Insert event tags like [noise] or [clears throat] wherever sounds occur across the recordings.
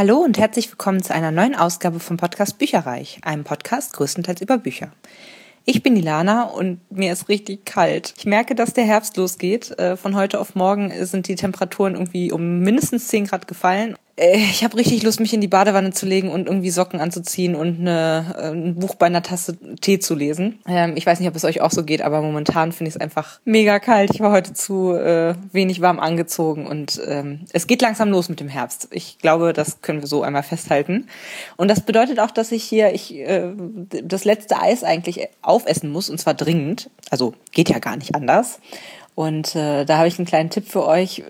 Hallo und herzlich willkommen zu einer neuen Ausgabe vom Podcast Bücherreich, einem Podcast größtenteils über Bücher. Ich bin die Lana und mir ist richtig kalt. Ich merke, dass der Herbst losgeht. Äh, von heute auf morgen sind die Temperaturen irgendwie um mindestens 10 Grad gefallen. Äh, ich habe richtig Lust, mich in die Badewanne zu legen und irgendwie Socken anzuziehen und eine, äh, ein Buch bei einer Tasse Tee zu lesen. Ähm, ich weiß nicht, ob es euch auch so geht, aber momentan finde ich es einfach mega kalt. Ich war heute zu äh, wenig warm angezogen und ähm, es geht langsam los mit dem Herbst. Ich glaube, das können wir so einmal festhalten. Und das bedeutet auch, dass ich hier ich äh, das letzte Eis eigentlich aufessen muss und zwar dringend. Also geht ja gar nicht anders. Und äh, da habe ich einen kleinen Tipp für euch.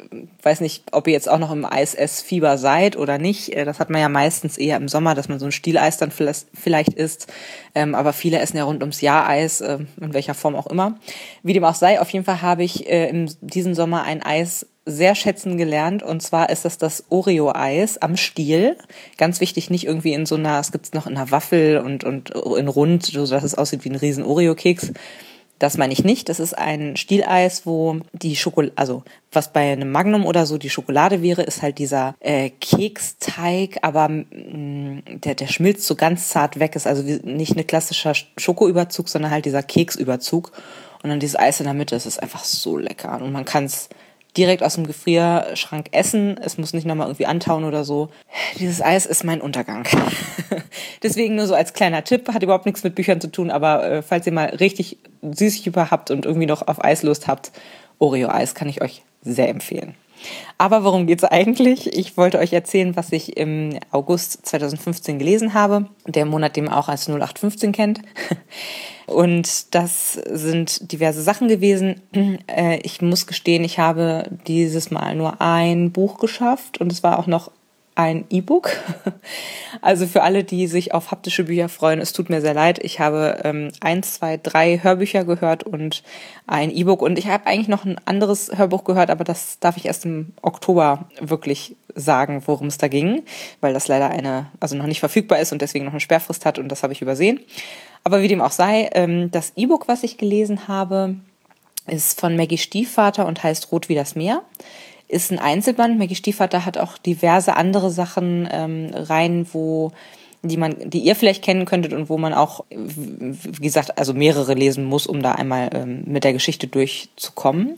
Weiß nicht, ob ihr jetzt auch noch im Eis-Ess-Fieber seid oder nicht. Äh, das hat man ja meistens eher im Sommer, dass man so ein Stieleis dann vielleicht isst. Ähm, aber viele essen ja rund ums Jahr Eis, äh, in welcher Form auch immer. Wie dem auch sei, auf jeden Fall habe ich äh, in diesem Sommer ein Eis sehr schätzen gelernt. Und zwar ist das das Oreo-Eis am Stiel. Ganz wichtig, nicht irgendwie in so einer, es gibt's noch in einer Waffel und, und in rund, so dass es aussieht wie ein riesen Oreo-Keks das meine ich nicht. Das ist ein Stieleis, wo die Schokolade, also was bei einem Magnum oder so die Schokolade wäre, ist halt dieser äh, Keksteig, aber mh, mm, der, der schmilzt so ganz zart weg. Ist also nicht ein klassischer Schokoüberzug, sondern halt dieser Keksüberzug. Und dann dieses Eis in der Mitte, das ist einfach so lecker. Und man kann es direkt aus dem Gefrierschrank essen. Es muss nicht nochmal irgendwie antauen oder so. Dieses Eis ist mein Untergang. [laughs] Deswegen nur so als kleiner Tipp, hat überhaupt nichts mit Büchern zu tun, aber äh, falls ihr mal richtig Süßigüber habt und irgendwie noch auf Eislust habt, Oreo-Eis kann ich euch sehr empfehlen. Aber worum geht's eigentlich? Ich wollte euch erzählen, was ich im August 2015 gelesen habe. Der Monat, den man auch als 0815 kennt. [laughs] Und das sind diverse Sachen gewesen. Äh, ich muss gestehen, ich habe dieses Mal nur ein Buch geschafft und es war auch noch ein E-Book. [laughs] Also für alle, die sich auf haptische Bücher freuen, es tut mir sehr leid. Ich habe ähm, eins, zwei, drei Hörbücher gehört und ein E-Book. Und ich habe eigentlich noch ein anderes Hörbuch gehört, aber das darf ich erst im Oktober wirklich sagen, worum es da ging, weil das leider eine, also noch nicht verfügbar ist und deswegen noch eine Sperrfrist hat und das habe ich übersehen. Aber wie dem auch sei, ähm, das E-Book, was ich gelesen habe, ist von Maggie Stiefvater und heißt Rot wie das Meer ist ein Einzelband. Maggie Stiefvater hat auch diverse andere Sachen ähm, rein, wo die man, die ihr vielleicht kennen könntet und wo man auch, wie gesagt, also mehrere lesen muss, um da einmal ähm, mit der Geschichte durchzukommen.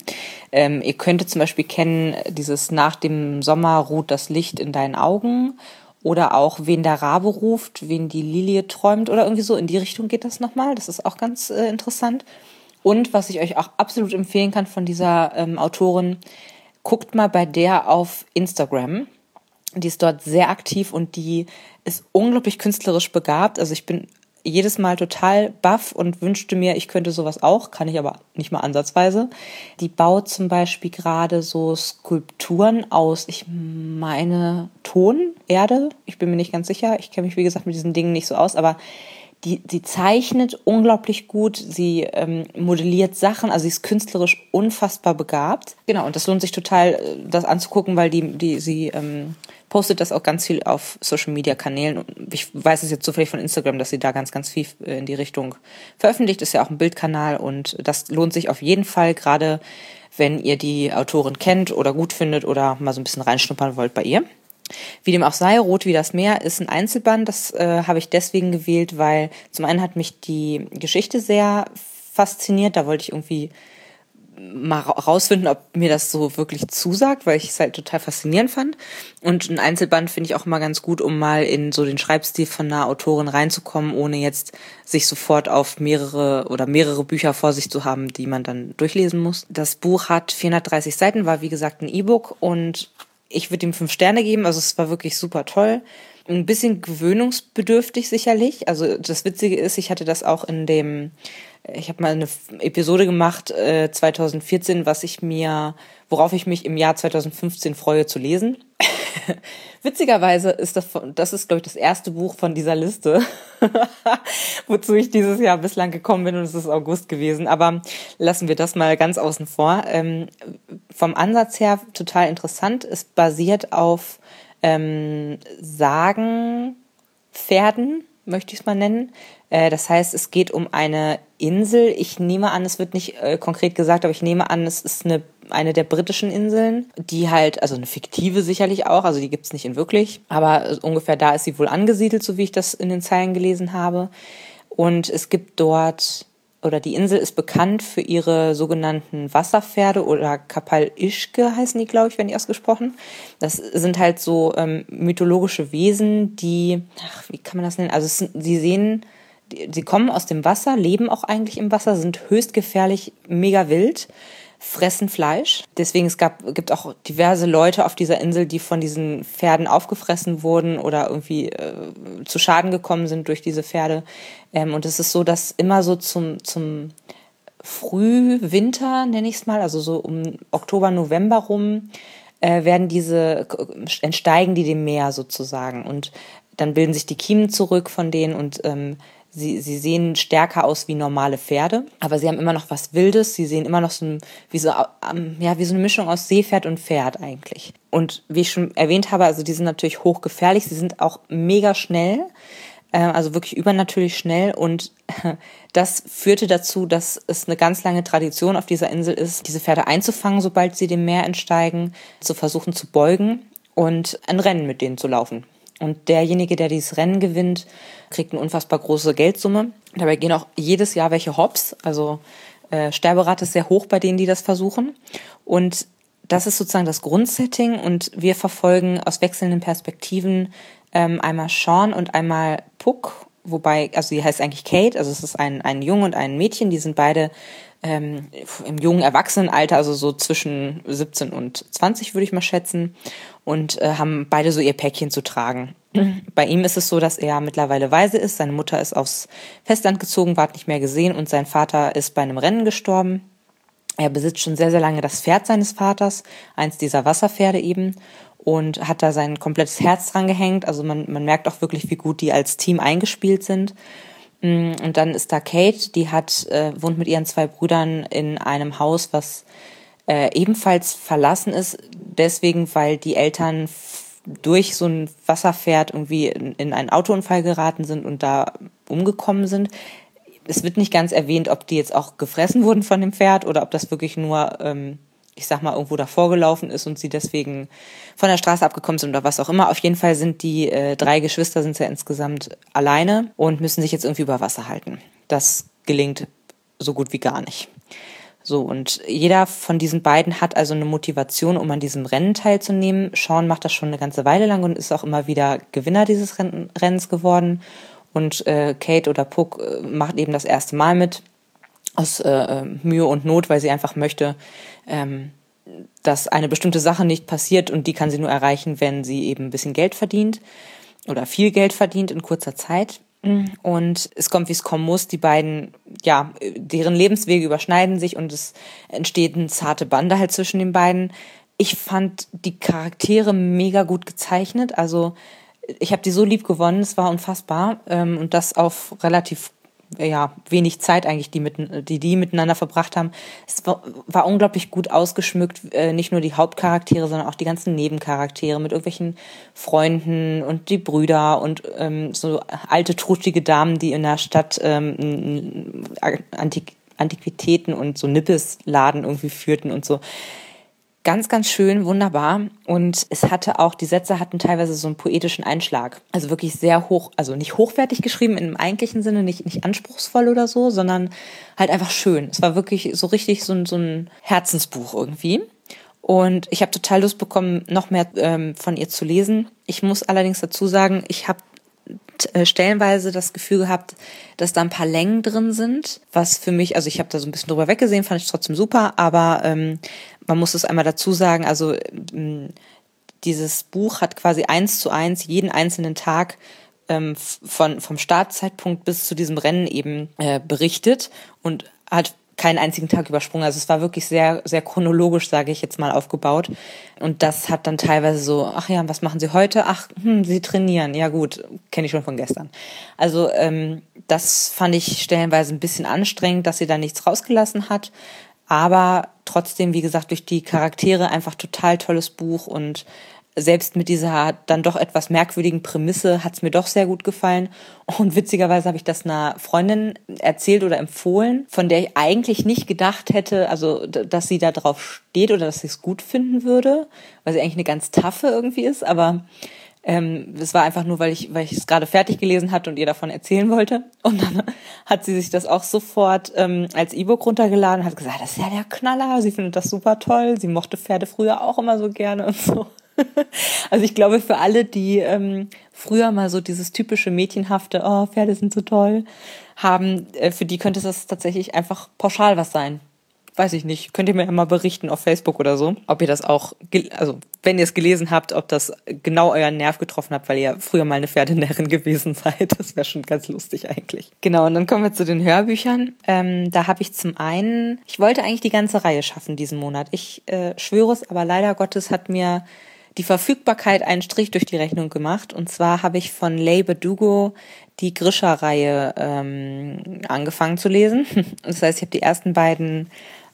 Ähm, ihr könntet zum Beispiel kennen dieses Nach dem Sommer ruht das Licht in deinen Augen oder auch wen der Rabe ruft, wen die Lilie träumt oder irgendwie so in die Richtung geht das nochmal. Das ist auch ganz äh, interessant. Und was ich euch auch absolut empfehlen kann von dieser ähm, Autorin, guckt mal bei der auf Instagram. Die ist dort sehr aktiv und die ist unglaublich künstlerisch begabt. Also ich bin jedes Mal total baff und wünschte mir, ich könnte sowas auch, kann ich aber nicht mal ansatzweise. Die baut zum Beispiel gerade so Skulpturen aus, ich meine Ton, Erde, ich bin mir nicht ganz sicher, ich kenne mich wie gesagt mit diesen Dingen nicht so aus, aber die, die zeichnet unglaublich gut, sie ähm, modelliert Sachen, also sie ist künstlerisch unfassbar begabt. Genau, und das lohnt sich total, äh, das anzugucken, weil die, die, sie ähm, postet das auch ganz viel auf Social Media Kanälen. Ich weiß es jetzt zufällig von Instagram, dass sie da ganz, ganz viel äh, in die Richtung veröffentlicht. Ist ja auch ein Bildkanal und das lohnt sich auf jeden Fall, gerade wenn ihr die Autorin kennt oder gut findet oder mal so ein bisschen reinschnuppern wollt bei ihr. Wie dem auch sei, Rot wie das Meer ist ein Einzelband. Das äh, habe ich deswegen gewählt, weil zum einen hat mich die Geschichte sehr fasziniert. Da wollte ich irgendwie mal rausfinden, ob mir das so wirklich zusagt, weil ich es halt total faszinierend fand. Und ein Einzelband finde ich auch immer ganz gut, um mal in so den Schreibstil von einer Autorin reinzukommen, ohne jetzt sich sofort auf mehrere oder mehrere Bücher vor sich zu haben, die man dann durchlesen muss. Das Buch hat 430 Seiten, war wie gesagt ein E-Book und ich würde ihm fünf Sterne geben. Also es war wirklich super toll. Ein bisschen gewöhnungsbedürftig sicherlich. Also das Witzige ist, ich hatte das auch in dem, ich habe mal eine Episode gemacht äh, 2014, was ich mir, worauf ich mich im Jahr 2015 freue zu lesen. [laughs] Witzigerweise ist das, das ist, glaube ich, das erste Buch von dieser Liste, [laughs] wozu ich dieses Jahr bislang gekommen bin und es ist August gewesen. Aber lassen wir das mal ganz außen vor. Ähm, vom Ansatz her total interessant. Es basiert auf ähm, Sagen, Pferden, möchte ich es mal nennen. Äh, das heißt, es geht um eine Insel. Ich nehme an, es wird nicht äh, konkret gesagt, aber ich nehme an, es ist eine, eine der britischen Inseln, die halt, also eine fiktive sicherlich auch, also die gibt es nicht in wirklich, aber ungefähr da ist sie wohl angesiedelt, so wie ich das in den Zeilen gelesen habe. Und es gibt dort oder die Insel ist bekannt für ihre sogenannten Wasserpferde oder Kapal-Ischke heißen die, glaube ich, wenn die ausgesprochen. Das sind halt so ähm, mythologische Wesen, die, ach, wie kann man das nennen? Also sie sehen, die, sie kommen aus dem Wasser, leben auch eigentlich im Wasser, sind höchst gefährlich, mega wild fressen Fleisch. Deswegen es gab, gibt auch diverse Leute auf dieser Insel, die von diesen Pferden aufgefressen wurden oder irgendwie äh, zu Schaden gekommen sind durch diese Pferde. Ähm, und es ist so, dass immer so zum, zum Frühwinter, nenne ich es mal, also so um Oktober, November rum, äh, werden diese, entsteigen die dem Meer sozusagen. Und dann bilden sich die Kiemen zurück von denen und ähm, Sie, sie sehen stärker aus wie normale Pferde, aber sie haben immer noch was Wildes. Sie sehen immer noch so, ein, wie, so, ja, wie so eine Mischung aus Seepferd und Pferd eigentlich. Und wie ich schon erwähnt habe, also die sind natürlich hochgefährlich. Sie sind auch mega schnell, äh, also wirklich übernatürlich schnell. Und [laughs] das führte dazu, dass es eine ganz lange Tradition auf dieser Insel ist, diese Pferde einzufangen, sobald sie dem Meer entsteigen, zu versuchen zu beugen und ein Rennen mit denen zu laufen. Und derjenige, der dieses Rennen gewinnt, kriegt eine unfassbar große Geldsumme. Dabei gehen auch jedes Jahr welche hops. Also äh, Sterberate ist sehr hoch bei denen, die das versuchen. Und das ist sozusagen das Grundsetting und wir verfolgen aus wechselnden Perspektiven ähm, einmal Sean und einmal Puck, wobei, also sie heißt eigentlich Kate, also es ist ein, ein Junge und ein Mädchen, die sind beide ähm, im jungen Erwachsenenalter, also so zwischen 17 und 20 würde ich mal schätzen, und äh, haben beide so ihr Päckchen zu tragen. [clears throat] Bei ihm ist es so, dass er mittlerweile weise ist, seine Mutter ist aufs Festland gezogen, ward nicht mehr gesehen und sein Vater ist bei einem Rennen gestorben. Er besitzt schon sehr, sehr lange das Pferd seines Vaters, eins dieser Wasserpferde eben, und hat da sein komplettes Herz dran gehängt. Also man, man merkt auch wirklich, wie gut die als Team eingespielt sind. Mm, und dann ist da Kate, die hat, äh, wohnt mit ihren zwei Brüdern in einem Haus, was äh, ebenfalls verlassen ist, deswegen, weil die Eltern durch so ein Wasserpferd irgendwie in, in einen Autounfall geraten sind und da umgekommen sind. Es wird nicht ganz erwähnt, ob die jetzt auch gefressen wurden von dem Pferd oder ob das wirklich nur ähm, ich sag mal, irgendwo davor gelaufen ist und sie deswegen von der Straße abgekommen sind oder was auch immer. Auf jeden Fall sind die äh, drei Geschwister sind ja insgesamt alleine und müssen sich jetzt irgendwie über Wasser halten. Das gelingt so gut wie gar nicht. So, und jeder von diesen beiden hat also eine Motivation, um an diesem Rennen teilzunehmen. Sean macht das schon eine ganze Weile lang und ist auch immer wieder Gewinner dieses Rennens geworden. Und äh, Kate oder Puck äh, macht eben das erste Mal mit aus äh, äh, Mühe und Not, weil sie einfach möchte, ähm, dass eine bestimmte Sache nicht passiert und die kann sie nur erreichen, wenn sie eben ein bisschen Geld verdient oder viel Geld verdient in kurzer Zeit. Und es kommt, wie es kommen muss. Die beiden, ja, deren Lebenswege überschneiden sich und es entsteht eine zarte Bande halt zwischen den beiden. Ich fand die Charaktere mega gut gezeichnet. Also ich habe die so lieb gewonnen, es war unfassbar. Ähm, und das auf relativ ja, wenig Zeit eigentlich, die, mit, die die miteinander verbracht haben. Es war, war unglaublich gut ausgeschmückt, äh, nicht nur die Hauptcharaktere, sondern auch die ganzen Nebencharaktere mit irgendwelchen Freunden und die Brüder und ähm, so alte, truschige Damen, die in der Stadt ähm, Antiquitäten und so Nippesladen irgendwie führten und so ganz, ganz schön, wunderbar. Und es hatte auch, die Sätze hatten teilweise so einen poetischen Einschlag. Also wirklich sehr hoch, also nicht hochwertig geschrieben im eigentlichen Sinne, nicht, nicht anspruchsvoll oder so, sondern halt einfach schön. Es war wirklich so richtig so ein, so ein Herzensbuch irgendwie. Und ich habe total Lust bekommen, noch mehr ähm, von ihr zu lesen. Ich muss allerdings dazu sagen, ich habe äh, stellenweise das Gefühl gehabt, dass da ein paar Längen drin sind, was für mich, also ich habe da so ein bisschen drüber weggesehen, fand ich trotzdem super, aber ähm, man muss es einmal dazu sagen, also ähm, dieses Buch hat quasi eins zu eins jeden einzelnen Tag ähm, von, vom Startzeitpunkt bis zu diesem Rennen eben äh, berichtet und hat keinen einzigen Tag übersprungen. Also es war wirklich sehr, sehr chronologisch, sage ich jetzt mal, aufgebaut. Und das hat dann teilweise so, ach ja, was machen Sie heute? Ach, hm, Sie trainieren. Ja gut, kenne ich schon von gestern. Also ähm, das fand ich stellenweise ein bisschen anstrengend, dass sie da nichts rausgelassen hat. Aber trotzdem, wie gesagt, durch die Charaktere einfach total tolles Buch und selbst mit dieser dann doch etwas merkwürdigen Prämisse hat es mir doch sehr gut gefallen. Und witzigerweise habe ich das einer Freundin erzählt oder empfohlen, von der ich eigentlich nicht gedacht hätte, also dass sie da drauf steht oder dass sie es gut finden würde, weil sie eigentlich eine ganz taffe irgendwie ist. Aber ähm, es war einfach nur, weil ich, weil ich es gerade fertig gelesen hatte und ihr davon erzählen wollte. Und dann [laughs] hat sie sich das auch sofort ähm, als E-Book runtergeladen und hat gesagt, das ist ja der Knaller, sie findet das super toll, sie mochte Pferde früher auch immer so gerne und so. [laughs] Also ich glaube, für alle, die ähm, früher mal so dieses typische Mädchenhafte, oh, Pferde sind so toll, haben, äh, für die könnte das tatsächlich einfach pauschal was sein weiß ich nicht, könnt ihr mir ja mal berichten auf Facebook oder so, ob ihr das auch, also wenn ihr es gelesen habt, ob das genau euren Nerv getroffen hat, weil ihr früher mal eine Pferdenärrin [laughs] gewesen seid. Das wäre schon ganz lustig eigentlich. Genau, und dann kommen wir zu den Hörbüchern. Ähm, da habe ich zum einen, ich wollte eigentlich die ganze Reihe schaffen diesen Monat. Ich äh, schwöre es, aber leider Gottes hat mir die Verfügbarkeit einen Strich durch die Rechnung gemacht. Und zwar habe ich von Leigh Badugo die Grisha-Reihe ähm, angefangen zu lesen. [laughs] Das heißt, ich habe die ersten beiden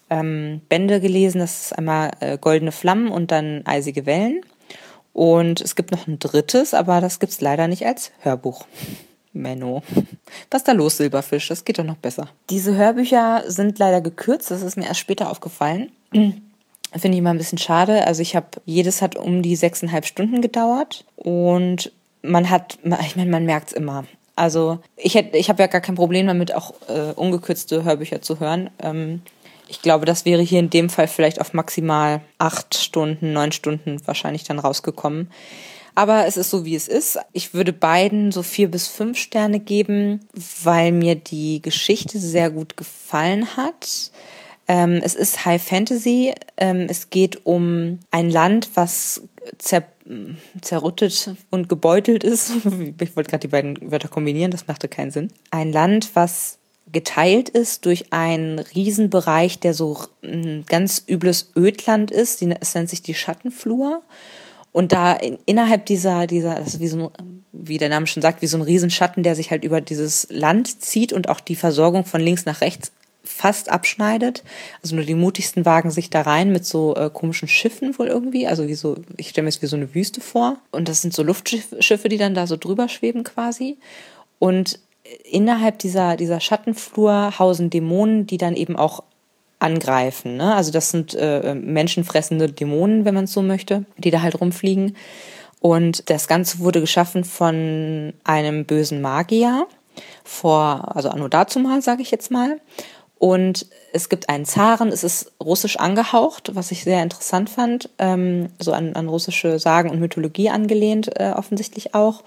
ähm, Bände gelesen. Das ist einmal äh, Goldene Flammen und dann Eisige Wellen. Und es gibt noch ein drittes, aber das gibt's leider nicht als Hörbuch. Menno. Was da los, Silberfisch? Das geht doch noch besser. Diese Hörbücher sind leider gekürzt, das ist mir erst später aufgefallen. [clears throat] Finde ich mal ein bisschen schade. Also ich habe, jedes hat um die sechseinhalb Stunden gedauert und man hat, ich meine, man merkt's immer. Also ich ich habe ja gar kein Problem damit, auch äh, ungekürzte Hörbücher zu hören. Ähm, ich glaube, das wäre hier in dem Fall vielleicht auf maximal acht Stunden, neun Stunden wahrscheinlich dann rausgekommen. Aber es ist so, wie es ist. Ich würde beiden so vier bis fünf Sterne geben, weil mir die Geschichte sehr gut gefallen hat. Ähm, es ist High Fantasy. Ähm, es geht um ein Land, was zer zerrüttet und gebeutelt ist. [laughs] Ich wollte gerade die beiden Wörter kombinieren, das machte keinen Sinn. Ein Land, was geteilt ist durch einen Riesenbereich, der so ein ganz übles Ödland ist. Es nennt sich die Schattenflur. Und da in, innerhalb dieser, dieser, das ist wie so ein, wie der Name schon sagt, wie so ein Riesenschatten, der sich halt über dieses Land zieht und auch die Versorgung von links nach rechts fast abschneidet. Also nur die mutigsten wagen sich da rein mit so äh, komischen Schiffen wohl irgendwie. Also wie so, ich stelle mir jetzt wie so eine Wüste vor. Und das sind so Luftschiffe, die dann da so drüber schweben quasi. Und innerhalb dieser, dieser Schattenflur hausen Dämonen, die dann eben auch angreifen. Ne? Also das sind äh, menschenfressende Dämonen, wenn man es so möchte, die da halt rumfliegen. Und das Ganze wurde geschaffen von einem bösen Magier vor, also anno dazu mal, sage ich jetzt mal. Und es gibt einen Zaren, es ist russisch angehaucht, was ich sehr interessant fand, ähm, so an, an russische Sagen und Mythologie angelehnt äh, offensichtlich auch.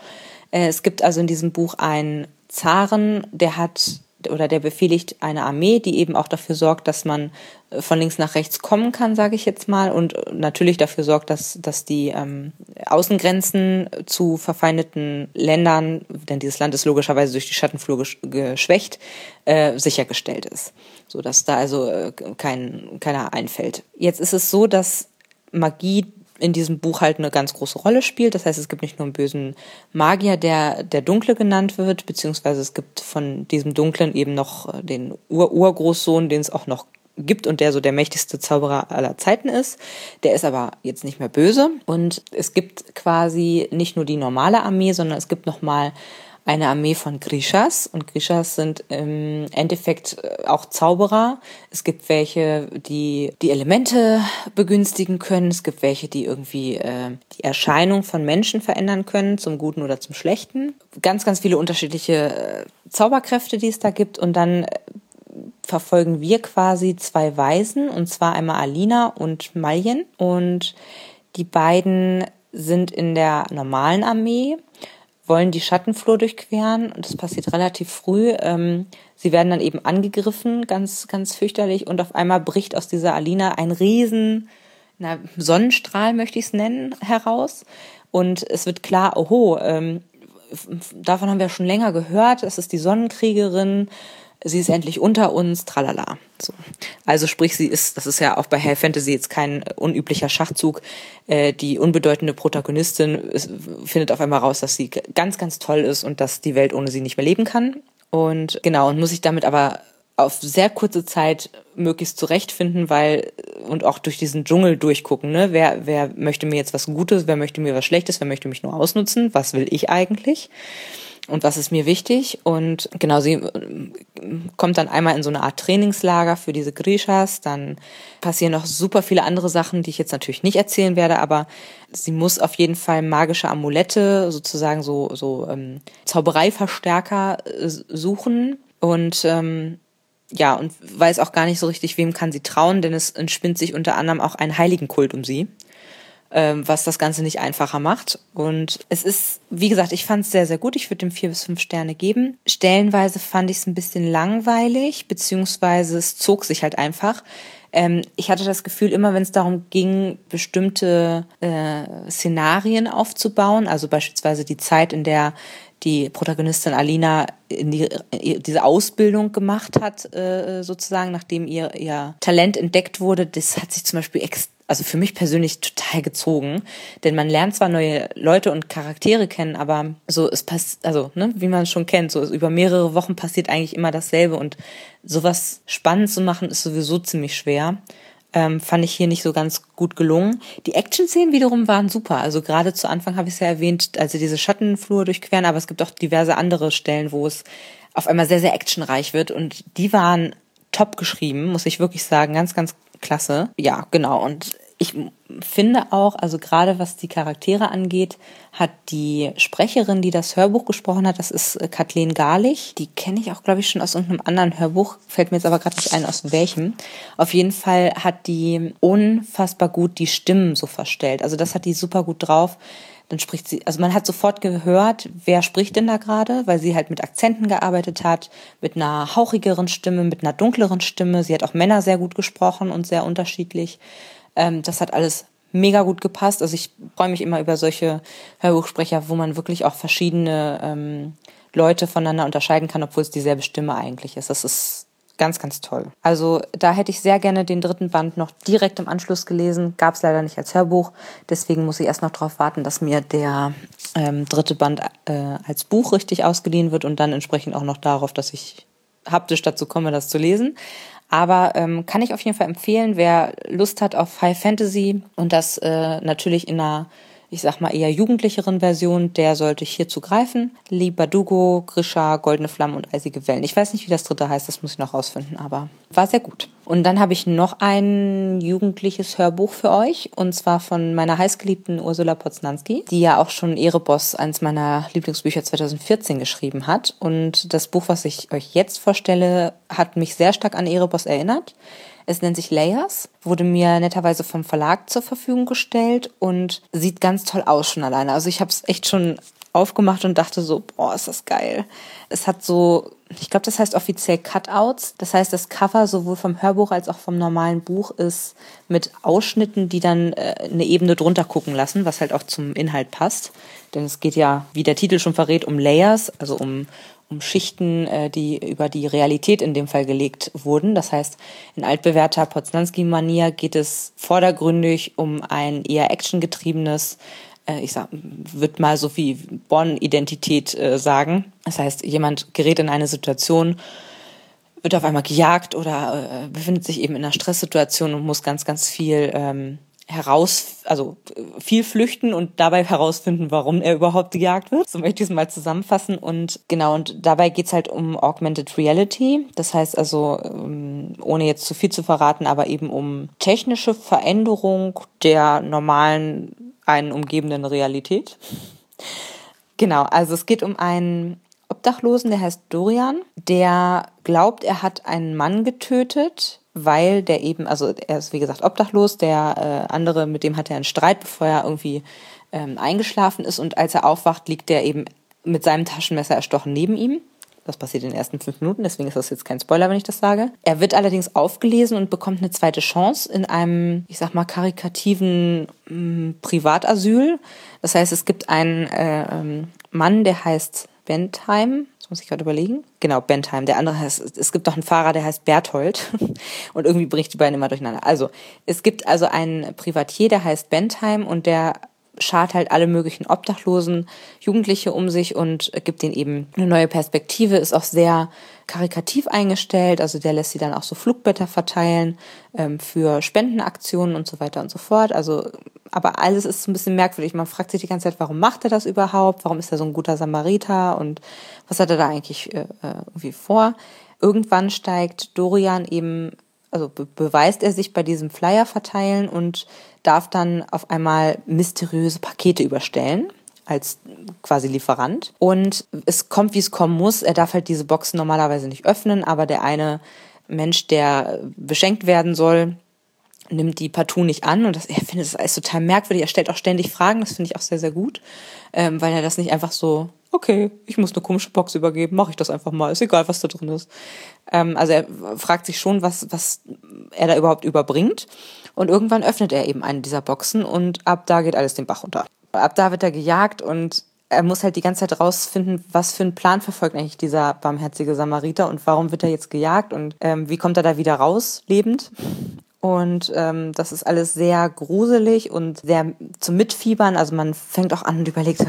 Äh, es gibt also in diesem Buch einen Zaren, der hat oder der befehligt eine Armee, die eben auch dafür sorgt, dass man äh, von links nach rechts kommen kann, sage ich jetzt mal, und natürlich dafür sorgt, dass, dass die ähm, Außengrenzen zu verfeindeten Ländern, denn dieses Land ist logischerweise durch die Schattenflur geschwächt, äh, sichergestellt ist, so dass da also äh, kein keiner einfällt. Jetzt ist es so, dass Magie in diesem Buch halt eine ganz große Rolle spielt. Das heißt, es gibt nicht nur einen bösen Magier, der der Dunkle genannt wird, beziehungsweise es gibt von diesem Dunklen eben noch äh, den Ur-Urgroßsohn, den es auch noch gibt und der so der mächtigste Zauberer aller Zeiten ist. Der ist aber jetzt nicht mehr böse und es gibt quasi nicht nur die normale Armee, sondern es gibt noch mal eine Armee von Grishas und Grishas sind im Endeffekt äh, auch Zauberer. Es gibt welche, die die Elemente begünstigen können. Es gibt welche, die irgendwie äh, die Erscheinung von Menschen verändern können, zum Guten oder zum Schlechten. Ganz, ganz viele unterschiedliche äh, Zauberkräfte, die es da gibt und dann äh, verfolgen wir quasi zwei Weisen, und zwar einmal Alina und Maljen. Und die beiden sind in der normalen Armee wollen die Schattenflur durchqueren. Und das passiert relativ früh. Ähm, sie werden dann eben angegriffen, ganz, ganz fürchterlich. Und auf einmal bricht aus dieser Alina ein riesen na, Sonnenstrahl, möchte ich es nennen, heraus. Und es wird klar, oho, ähm, davon haben wir schon länger gehört, es ist die Sonnenkriegerin, sie ist endlich unter uns, tralala. So. Also sprich, sie ist, das ist ja auch bei High Fantasy jetzt kein unüblicher Schachzug, äh, die unbedeutende Protagonistin ist, findet auf einmal raus, dass sie ganz, ganz toll ist und dass die Welt ohne sie nicht mehr leben kann. Und genau, und muss sich damit aber auf sehr kurze Zeit möglichst zurechtfinden, weil und auch durch diesen Dschungel durchgucken, ne? Wer, wer möchte mir jetzt was Gutes, wer möchte mir was Schlechtes, wer möchte mich nur ausnutzen, was will ich eigentlich? Und was ist mir wichtig. Und genau, sie äh, kommt dann einmal in so eine Art Trainingslager für diese Grishas. Dann passieren noch super viele andere Sachen, die ich jetzt natürlich nicht erzählen werde, aber sie muss auf jeden Fall magische Amulette, sozusagen so, so ähm, Zaubereiverstärker äh, suchen. Und ähm, ja, und weiß auch gar nicht so richtig, wem kann sie trauen, denn es entspinnt sich unter anderem auch ein Heiligenkult um sie ähm, was das Ganze nicht einfacher macht. Und es ist, wie gesagt, ich fand es sehr, sehr gut. Ich würde dem vier bis fünf Sterne geben. Stellenweise fand ich es ein bisschen langweilig, beziehungsweise es zog sich halt einfach. Ähm, ich hatte das Gefühl, immer wenn es darum ging, bestimmte äh, Szenarien aufzubauen, also beispielsweise die Zeit, in der die Protagonistin Alina in die, diese Ausbildung gemacht hat, äh, sozusagen, nachdem ihr, ihr Talent entdeckt wurde, das hat sich zum Beispiel ex also für mich persönlich total gezogen, denn man lernt zwar neue Leute und Charaktere kennen, aber so es passt, also ne, wie man schon kennt, so über mehrere Wochen passiert eigentlich immer dasselbe und sowas spannend zu machen ist sowieso ziemlich schwer. Ähm, fand ich hier nicht so ganz gut gelungen. Die Action-Szenen wiederum waren super. Also gerade zu Anfang habe ich es ja erwähnt, also diese Schattenflur durchqueren, aber es gibt auch diverse andere Stellen, wo es auf einmal sehr, sehr actionreich wird und die waren top geschrieben, muss ich wirklich sagen. Ganz, ganz klasse. Ja, genau. Und ich finde auch, also gerade was die Charaktere angeht, hat die Sprecherin, die das Hörbuch gesprochen hat, das ist äh, Kathleen Garlich. Die kenne ich auch, glaube ich, schon aus irgendeinem anderen Hörbuch, fällt mir jetzt aber gerade nicht ein, aus welchem. Auf jeden Fall hat die unfassbar gut die Stimmen so verstellt. Also das hat die super gut drauf. Dann spricht sie, also man hat sofort gehört, wer spricht denn da gerade, weil sie halt mit Akzenten gearbeitet hat, mit einer hauchigeren Stimme, mit einer dunkleren Stimme. Sie hat auch Männer sehr gut gesprochen und sehr unterschiedlich. Ähm, das hat alles mega gut gepasst. Also ich freue mich immer über solche Hörbuchsprecher, wo man wirklich auch verschiedene ähm, Leute voneinander unterscheiden kann, obwohl es dieselbe Stimme eigentlich ist. Das ist ganz, ganz toll. Also da hätte ich sehr gerne den dritten Band noch direkt im Anschluss gelesen. Gab es leider nicht als Hörbuch. Deswegen muss ich erst noch darauf warten, dass mir der ähm, dritte Band äh, als Buch richtig ausgeliehen wird und dann entsprechend auch noch darauf, dass ich haptisch dazu komme, das zu lesen. Aber ähm, kann ich auf jeden Fall empfehlen, wer Lust hat auf High Fantasy und das äh, natürlich in einer, ich sag mal, eher jugendlicheren Version, der sollte hier zugreifen. Libadugo, Grisha, Goldene Flammen und Eisige Wellen. Ich weiß nicht, wie das dritte heißt, das muss ich noch rausfinden, aber war sehr gut. Und dann habe ich noch ein jugendliches Hörbuch für euch und zwar von meiner heißgeliebten Ursula Poznanski, die ja auch schon Ereboss, eins meiner Lieblingsbücher 2014 geschrieben hat. Und das Buch, was ich euch jetzt vorstelle, hat mich sehr stark an Ereboss erinnert. Es nennt sich Layers, wurde mir netterweise vom Verlag zur Verfügung gestellt und sieht ganz toll aus schon alleine. Also ich habe es echt schon aufgemacht und dachte so, boah, ist das geil. Es hat so, ich glaube, das heißt offiziell Cutouts. Das heißt, das Cover sowohl vom Hörbuch als auch vom normalen Buch ist mit Ausschnitten, die dann äh, eine Ebene drunter gucken lassen, was halt auch zum Inhalt passt. Denn es geht ja, wie der Titel schon verrät, um Layers, also um, um Schichten, äh, die über die Realität in dem Fall gelegt wurden. Das heißt, in altbewährter Poznanski-Manier geht es vordergründig um ein eher actiongetriebenes äh, ich sag, würde mal so wie Bonn-Identität äh, sagen. Das heißt, jemand gerät in eine Situation, wird auf einmal gejagt oder äh, befindet sich eben in einer Stresssituation und muss ganz, ganz viel ähm, heraus, also viel flüchten und dabei herausfinden, warum er überhaupt gejagt wird. So möchte ich es mal zusammenfassen. Und genau, und dabei geht's halt um Augmented Reality. Das heißt also, ähm, ohne jetzt zu viel zu verraten, aber eben um technische Veränderung der normalen einen umgebenden Realität. Genau, also es geht um einen Obdachlosen, der heißt Dorian, der glaubt, er hat einen Mann getötet, weil der eben, also er ist wie gesagt obdachlos, der äh, andere, mit dem hat er einen Streit, bevor er irgendwie ähm, eingeschlafen ist und als er aufwacht, liegt der eben mit seinem Taschenmesser erstochen neben ihm. Das passiert in den ersten fünf Minuten, deswegen ist das jetzt kein Spoiler, wenn ich das sage. Er wird allerdings aufgelesen und bekommt eine zweite Chance in einem, ich sag mal, karikativen mh, mm, Privatasyl. Das heißt, es gibt einen äh, ähm, Mann, der heißt Bentheim. Das muss ich gerade überlegen. Genau, Bentheim. Der andere heißt, es gibt doch einen Fahrer, der heißt Berthold. [laughs] und irgendwie bricht die beiden immer durcheinander. Also, es gibt also einen Privatier, der heißt Bentheim und der schart halt alle möglichen obdachlosen Jugendliche um sich und gibt denen eben eine neue Perspektive, ist auch sehr karikativ eingestellt, also der lässt sie dann auch so Flugblätter verteilen ähm, für Spendenaktionen und so weiter und so fort. Also, aber alles ist ein bisschen merkwürdig. Man fragt sich die ganze Zeit, warum macht er das überhaupt? Warum ist er so ein guter Samariter und was hat er da eigentlich äh irgendwie vor? Irgendwann steigt Dorian eben also be beweist er sich bei diesem Flyer verteilen und darf dann auf einmal mysteriöse Pakete überstellen als quasi Lieferant. Und es kommt, wie es kommen muss. Er darf halt diese Boxen normalerweise nicht öffnen, aber der eine Mensch, der beschenkt werden soll, nimmt die partout nicht an und das, er findet das alles total merkwürdig. Er stellt auch ständig Fragen, das finde ich auch sehr, sehr gut, ähm, weil er das nicht einfach so, okay, ich muss eine komische Box übergeben, mache ich das einfach mal, ist egal, was da drin ist. Ähm, also er fragt sich schon, was, was er da überhaupt überbringt und irgendwann öffnet er eben eine dieser Boxen und ab da geht alles den Bach runter. Ab da wird er gejagt und er muss halt die ganze Zeit rausfinden, was für einen Plan verfolgt eigentlich dieser barmherzige Samariter und warum wird er jetzt gejagt und ähm, wie kommt er da wieder raus lebend. Und ähm, das ist alles sehr gruselig und sehr zum Mitfiebern. Also man fängt auch an und überlegt,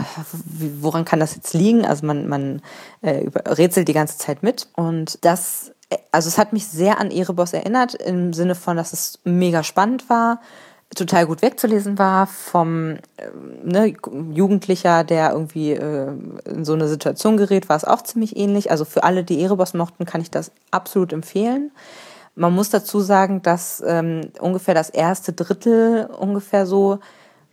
woran kann das jetzt liegen? Also man, man äh, rätselt die ganze Zeit mit. Und das, also es hat mich sehr an Erebos erinnert, im Sinne von, dass es mega spannend war, total gut wegzulesen war vom äh, ne, Jugendlicher, der irgendwie äh, in so eine Situation gerät, war es auch ziemlich ähnlich. Also für alle, die Erebos mochten, kann ich das absolut empfehlen. Man muss dazu sagen, dass ähm, ungefähr das erste Drittel ungefähr so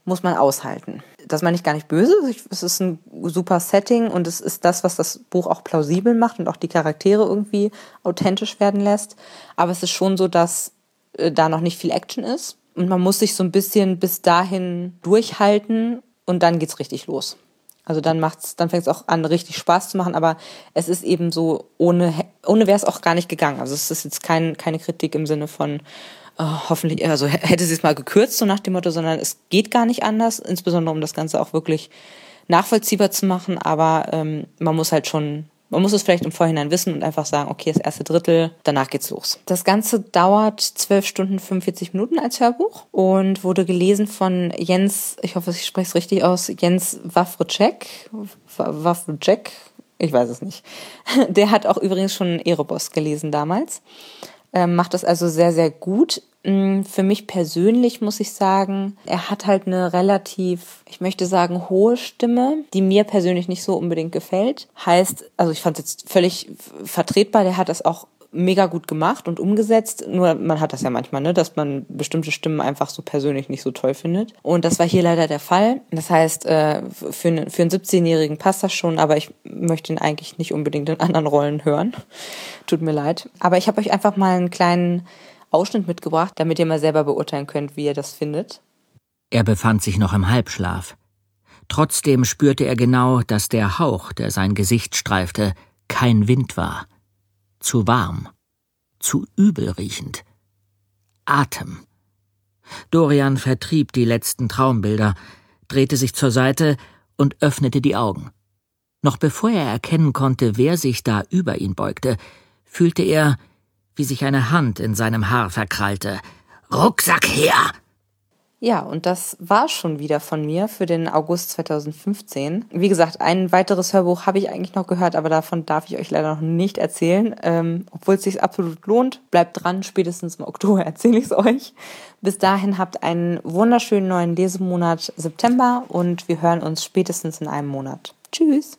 muss man aushalten. Das meine ich gar nicht böse. Es ist ein super Setting und es ist das, was das Buch auch plausibel macht und auch die Charaktere irgendwie authentisch werden lässt. Aber es ist schon so, dass äh, da noch nicht viel Action ist. Und man muss sich so ein bisschen bis dahin durchhalten und dann geht's richtig los. Also dann macht's, dann fängt es auch an, richtig Spaß zu machen, aber es ist eben so, ohne, ohne wäre es auch gar nicht gegangen. Also es ist jetzt kein, keine Kritik im Sinne von, oh, hoffentlich, also hätte sie es mal gekürzt, so nach dem Motto, sondern es geht gar nicht anders, insbesondere um das Ganze auch wirklich nachvollziehbar zu machen, aber ähm, man muss halt schon man muss es vielleicht im Vorhinein wissen und einfach sagen, okay, das erste Drittel, danach geht's los. Das Ganze dauert 12 Stunden 45 Minuten als Hörbuch und wurde gelesen von Jens, ich hoffe, ich spreche es richtig aus, Jens Wawrczyk, Wawrczyk, ich weiß es nicht. [laughs] Der hat auch übrigens schon Erebos gelesen damals. Ähm, macht das also sehr, sehr gut. Mm, für mich persönlich muss ich sagen, er hat halt eine relativ, ich möchte sagen, hohe Stimme, die mir persönlich nicht so unbedingt gefällt. Heißt, also ich fand es jetzt völlig vertretbar, der hat das auch mega gut gemacht und umgesetzt. Nur man hat das ja manchmal, ne, dass man bestimmte Stimmen einfach so persönlich nicht so toll findet. Und das war hier leider der Fall. Das heißt, äh, für, einen, für einen 17-Jährigen passt das schon, aber ich möchte ihn eigentlich nicht unbedingt in anderen Rollen hören. Tut mir leid. Aber ich habe euch einfach mal einen kleinen Ausschnitt mitgebracht, damit ihr mal selber beurteilen könnt, wie ihr das findet. Er befand sich noch im Halbschlaf. Trotzdem spürte er genau, dass der Hauch, der sein Gesicht streifte, kein Wind war. Zu warm. Zu übelriechend. Atem. Dorian vertrieb die letzten Traumbilder, drehte sich zur Seite und öffnete die Augen. Noch bevor er erkennen konnte, wer sich da über ihn beugte, fühlte er, wie sich eine Hand in seinem Haar verkrallte. Rucksack her! Ja, und das war schon wieder von mir für den August 2015. Wie gesagt, ein weiteres Hörbuch habe ich eigentlich noch gehört, aber davon darf ich euch leider noch nicht erzählen. Ähm, Obwohl es sich absolut lohnt, bleibt dran, spätestens im Oktober [laughs] erzähle ich es euch. Bis dahin habt einen wunderschönen neuen Lesemonat September und wir hören uns spätestens in einem Monat. Tschüss!